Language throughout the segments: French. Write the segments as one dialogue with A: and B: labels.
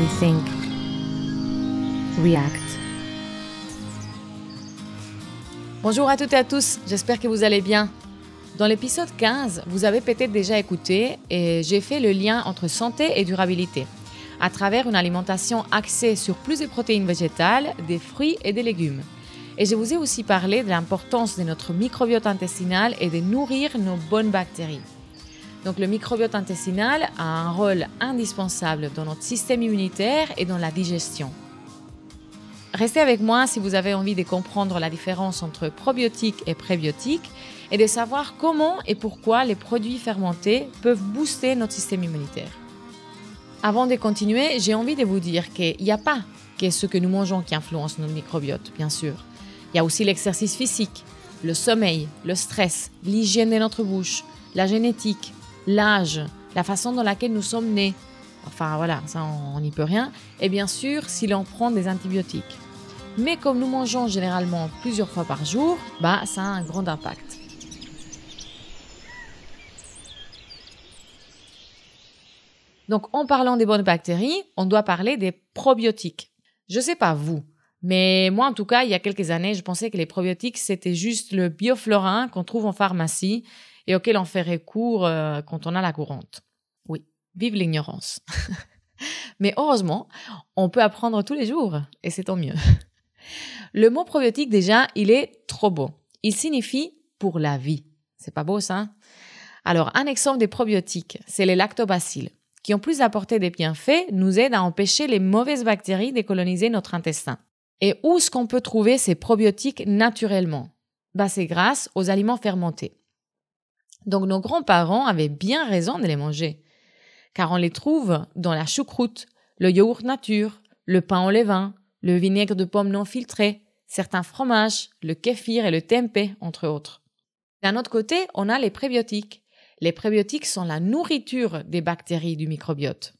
A: rethink, react. Bonjour à toutes et à tous, j'espère que vous allez bien. Dans l'épisode 15, vous avez peut-être déjà écouté et j'ai fait le lien entre santé et durabilité à travers une alimentation axée sur plus de protéines végétales, des fruits et des légumes. Et je vous ai aussi parlé de l'importance de notre microbiote intestinal et de nourrir nos bonnes bactéries. Donc le microbiote intestinal a un rôle indispensable dans notre système immunitaire et dans la digestion. Restez avec moi si vous avez envie de comprendre la différence entre probiotiques et prébiotiques et de savoir comment et pourquoi les produits fermentés peuvent booster notre système immunitaire. Avant de continuer, j'ai envie de vous dire qu'il n'y a pas que ce que nous mangeons qui influence notre microbiote, bien sûr. Il y a aussi l'exercice physique, le sommeil, le stress, l'hygiène de notre bouche, la génétique, l'âge, la façon dans laquelle nous sommes nés. Enfin voilà, ça on n'y peut rien. Et bien sûr, si l'on prend des antibiotiques. Mais comme nous mangeons généralement plusieurs fois par jour, bah ça a un grand impact. Donc en parlant des bonnes bactéries, on doit parler des probiotiques. Je sais pas vous, mais moi, en tout cas, il y a quelques années, je pensais que les probiotiques, c'était juste le bioflorin qu'on trouve en pharmacie et auquel on fait recours quand on a la courante. Oui, vive l'ignorance. mais heureusement, on peut apprendre tous les jours et c'est tant mieux. Le mot probiotique, déjà, il est trop beau. Il signifie pour la vie. C'est pas beau ça? Alors, un exemple des probiotiques, c'est les lactobacilles, qui, en plus d'apporter des bienfaits, nous aident à empêcher les mauvaises bactéries de coloniser notre intestin. Et où est-ce qu'on peut trouver ces probiotiques naturellement? Bah, C'est grâce aux aliments fermentés. Donc nos grands-parents avaient bien raison de les manger, car on les trouve dans la choucroute, le yaourt nature, le pain au levain, le vinaigre de pomme non filtré, certains fromages, le kéfir et le tempeh, entre autres. D'un autre côté, on a les prébiotiques. Les prébiotiques sont la nourriture des bactéries du microbiote.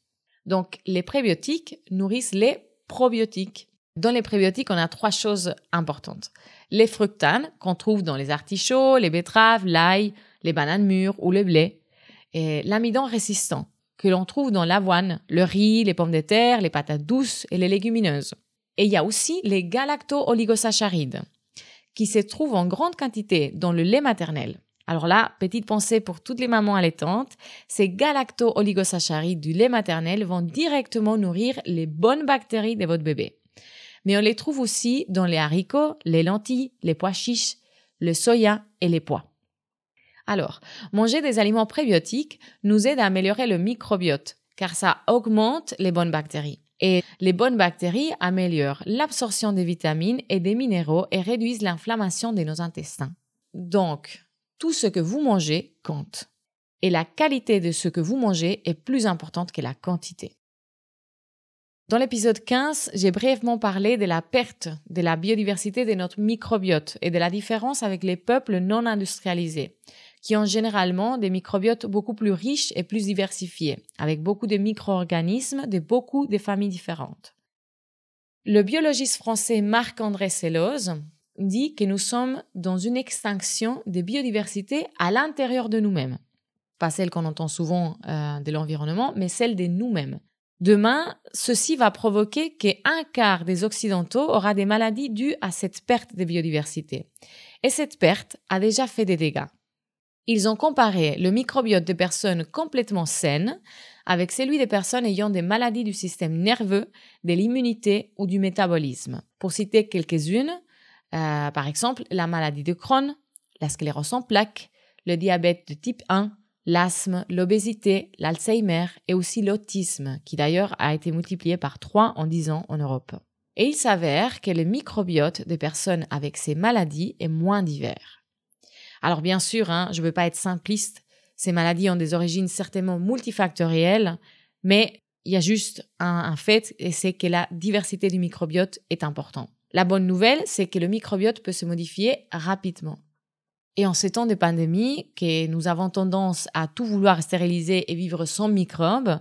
A: Donc les prébiotiques nourrissent les probiotiques. Dans les prébiotiques, on a trois choses importantes. Les fructanes qu'on trouve dans les artichauts, les betteraves, l'ail, les bananes mûres ou le blé. Et l'amidon résistant que l'on trouve dans l'avoine, le riz, les pommes de terre, les patates douces et les légumineuses. Et il y a aussi les galacto-oligosaccharides qui se trouvent en grande quantité dans le lait maternel. Alors là, petite pensée pour toutes les mamans allaitantes, ces galacto-oligosaccharides du lait maternel vont directement nourrir les bonnes bactéries de votre bébé mais on les trouve aussi dans les haricots, les lentilles, les pois chiches, le soya et les pois. Alors, manger des aliments prébiotiques nous aide à améliorer le microbiote, car ça augmente les bonnes bactéries. Et les bonnes bactéries améliorent l'absorption des vitamines et des minéraux et réduisent l'inflammation de nos intestins. Donc, tout ce que vous mangez compte. Et la qualité de ce que vous mangez est plus importante que la quantité. Dans l'épisode 15, j'ai brièvement parlé de la perte de la biodiversité de notre microbiote et de la différence avec les peuples non industrialisés, qui ont généralement des microbiotes beaucoup plus riches et plus diversifiés, avec beaucoup de micro-organismes de beaucoup de familles différentes. Le biologiste français Marc-André Selloz dit que nous sommes dans une extinction de biodiversité à l'intérieur de nous-mêmes. Pas celle qu'on entend souvent euh, de l'environnement, mais celle de nous-mêmes. Demain, ceci va provoquer qu'un quart des Occidentaux aura des maladies dues à cette perte de biodiversité. Et cette perte a déjà fait des dégâts. Ils ont comparé le microbiote de personnes complètement saines avec celui des personnes ayant des maladies du système nerveux, de l'immunité ou du métabolisme. Pour citer quelques-unes, euh, par exemple la maladie de Crohn, la sclérose en plaques, le diabète de type 1, l'asthme, l'obésité, l'Alzheimer et aussi l'autisme, qui d'ailleurs a été multiplié par 3 en 10 ans en Europe. Et il s'avère que le microbiote des personnes avec ces maladies est moins divers. Alors bien sûr, hein, je ne veux pas être simpliste, ces maladies ont des origines certainement multifactorielles, mais il y a juste un, fait, et c'est que la diversité du microbiote est importante. La bonne nouvelle, c'est que le microbiote peut se modifier rapidement. Et en ces temps de pandémie, que nous avons tendance à tout vouloir stériliser et vivre sans microbes,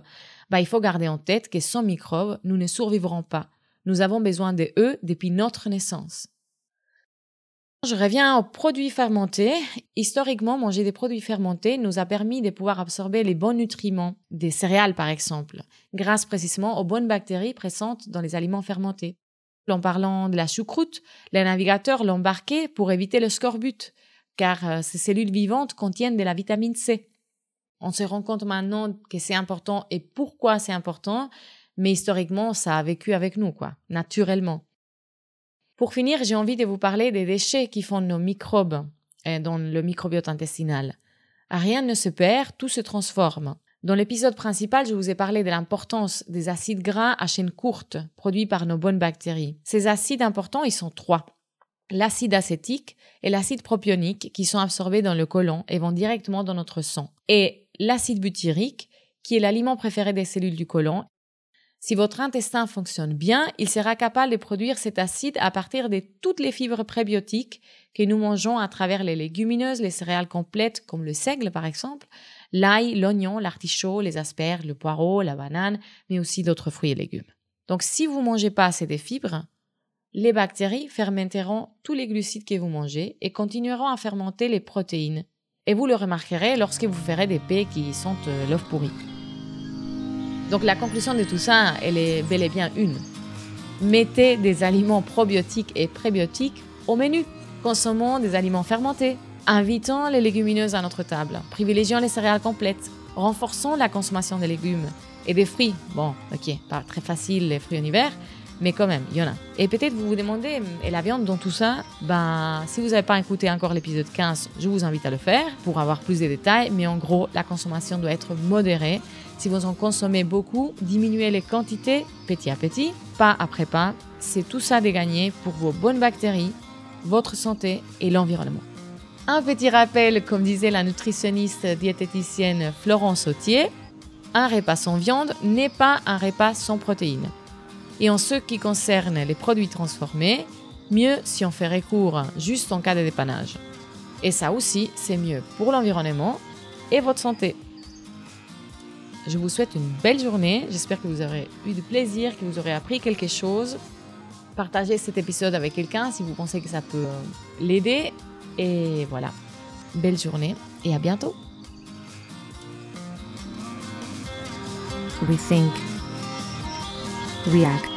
A: bah, il faut garder en tête que sans microbes, nous ne survivrons pas. Nous avons besoin de eux depuis notre naissance. Je reviens aux produits fermentés. Historiquement, manger des produits fermentés nous a permis de pouvoir absorber les bons nutriments des céréales, par exemple, grâce précisément aux bonnes bactéries présentes dans les aliments fermentés. En parlant de la choucroute, les navigateurs l'embarquaient pour éviter le scorbut, car euh, ces cellules vivantes contiennent de la vitamine C. On se rend compte maintenant que c'est important et pourquoi c'est important, mais historiquement, ça a vécu avec nous, quoi, naturellement. Pour finir, j'ai envie de vous parler des déchets qui font nos microbes euh, dans le microbiote intestinal. Rien ne se perd, tout se transforme. Dans l'épisode principal, je vous ai parlé de l'importance des acides gras à chaîne courte produits par nos bonnes bactéries. Ces acides importants, ils sont trois. L'acide acétique et l'acide propionique qui sont absorbés dans le côlon et vont directement dans notre sang. Et l'acide butyrique qui est l'aliment préféré des cellules du côlon si votre intestin fonctionne bien, il sera capable de produire cet acide à partir de toutes les fibres prébiotiques que nous mangeons à travers les légumineuses, les céréales complètes comme le seigle par exemple, l'ail, l'oignon, l'artichaut, les asperges, le poireau, la banane, mais aussi d'autres fruits et légumes. Donc si vous ne mangez pas assez de fibres, les bactéries fermenteront tous les glucides que vous mangez et continueront à fermenter les protéines. Et vous le remarquerez lorsque vous ferez des paix qui sentent euh, l'œuf pourri. Donc la conclusion de tout ça, elle est bel et bien une. Mettez des aliments probiotiques et prébiotiques au menu. Consommons des aliments fermentés. Invitons les légumineuses à notre table. Privilégions les céréales complètes. Renforçons la consommation des légumes et des fruits. Bon, ok, pas très facile les fruits en hiver, mais quand même, il y en a. Et peut-être vous vous demandez, et la viande dans tout ça Ben, si vous n'avez pas écouté encore l'épisode 15, je vous invite à le faire pour avoir plus de détails, mais en gros, la consommation doit être modérée si vous en consommez beaucoup, diminuez les quantités petit à petit, pas après pas. C'est tout ça de gagner pour vos bonnes bactéries, votre santé et l'environnement. Un petit rappel, comme disait la nutritionniste diététicienne Florence Sautier, un repas sans viande n'est pas un repas sans protéines. Et en ce qui concerne les produits transformés, mieux si on fait recours juste en cas de dépannage. Et ça aussi, c'est mieux pour l'environnement et votre santé. Je vous souhaite une belle journée. J'espère que vous aurez eu du plaisir, que vous aurez appris quelque chose. Partagez cet épisode avec quelqu'un si vous pensez que ça peut l'aider. Et voilà. Belle journée et à bientôt.
B: We think, react.